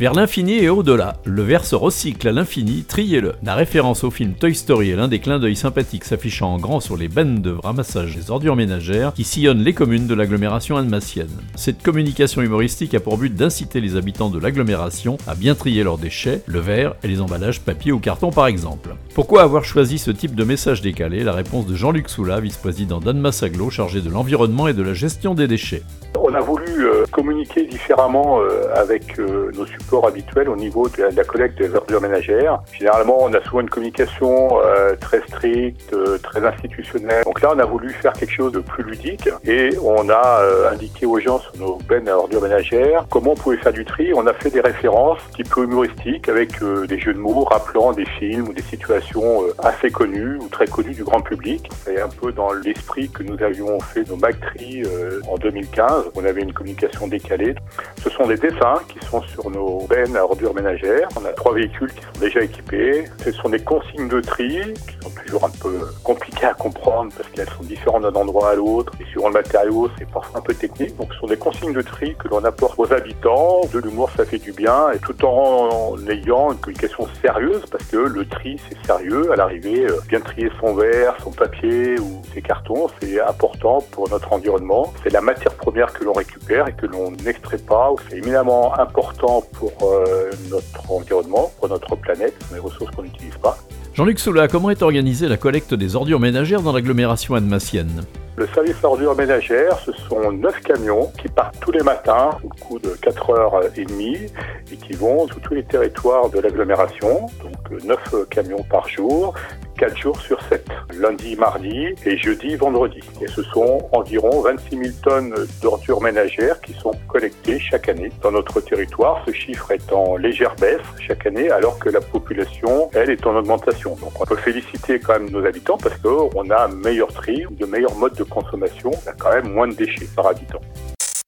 Vers l'infini et au-delà, le verre se recycle à l'infini, triez-le. La référence au film Toy Story est l'un des clins d'œil sympathiques s'affichant en grand sur les bennes de ramassage des ordures ménagères qui sillonnent les communes de l'agglomération almacienne. Cette communication humoristique a pour but d'inciter les habitants de l'agglomération à bien trier leurs déchets, le verre et les emballages papier ou carton par exemple. Pourquoi avoir choisi ce type de message décalé? La réponse de Jean-Luc Soula, vice-président Aglo, chargé de l'environnement et de la gestion des déchets. On a voulu euh, communiquer différemment euh, avec euh, nos supports habituels au niveau de la, collecte des ordures ménagères. Généralement, on a souvent une communication très stricte, très institutionnelle. Donc là, on a voulu faire quelque chose de plus ludique et on a indiqué aux gens sur nos bennes à ordures ménagères comment on pouvait faire du tri. On a fait des références un petit peu humoristiques avec des jeux de mots rappelant des films ou des situations assez connues ou très connues du grand public. C'est un peu dans l'esprit que nous avions fait nos MacTri en 2015 on avait une communication décalée. Ce sont des dessins qui sont sur nos bennes à ordures ménagères. On a trois véhicules qui sont déjà équipés. Ce sont des consignes de tri qui sont toujours un peu compliquées à comprendre parce qu'elles sont différentes d'un endroit à l'autre. Et suivant le matériau, c'est parfois un peu technique. Donc ce sont des consignes de tri que l'on apporte aux habitants. De l'humour, ça fait du bien. Et tout en ayant une communication sérieuse parce que le tri, c'est sérieux. À l'arrivée, euh, bien trier son verre, son papier ou ses cartons, c'est important pour notre environnement. C'est la matière première que que l'on récupère et que l'on n'extrait pas. C'est éminemment important pour euh, notre environnement, pour notre planète, les ressources qu'on n'utilise pas. Jean-Luc Soula, comment est organisée la collecte des ordures ménagères dans l'agglomération annemassienne le service ordures ménagères, ce sont neuf camions qui partent tous les matins au cours de 4h30 et qui vont sur tous les territoires de l'agglomération. Donc neuf camions par jour 4 jours sur 7, lundi, mardi et jeudi, vendredi. Et ce sont environ 26 000 tonnes d'ordures ménagères qui sont collectées chaque année dans notre territoire. Ce chiffre est en légère baisse chaque année alors que la population, elle, est en augmentation. Donc on peut féliciter quand même nos habitants parce qu'on a un meilleur tri, de meilleurs modes de consommation, on a quand même moins de déchets par habitant.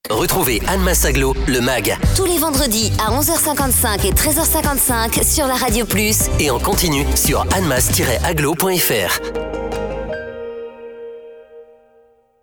Retrouvez Anne Massaglo, le MAG. Tous les vendredis à 11h55 et 13h55 sur la Radio Plus. Et en continu sur annemass-aglo.fr.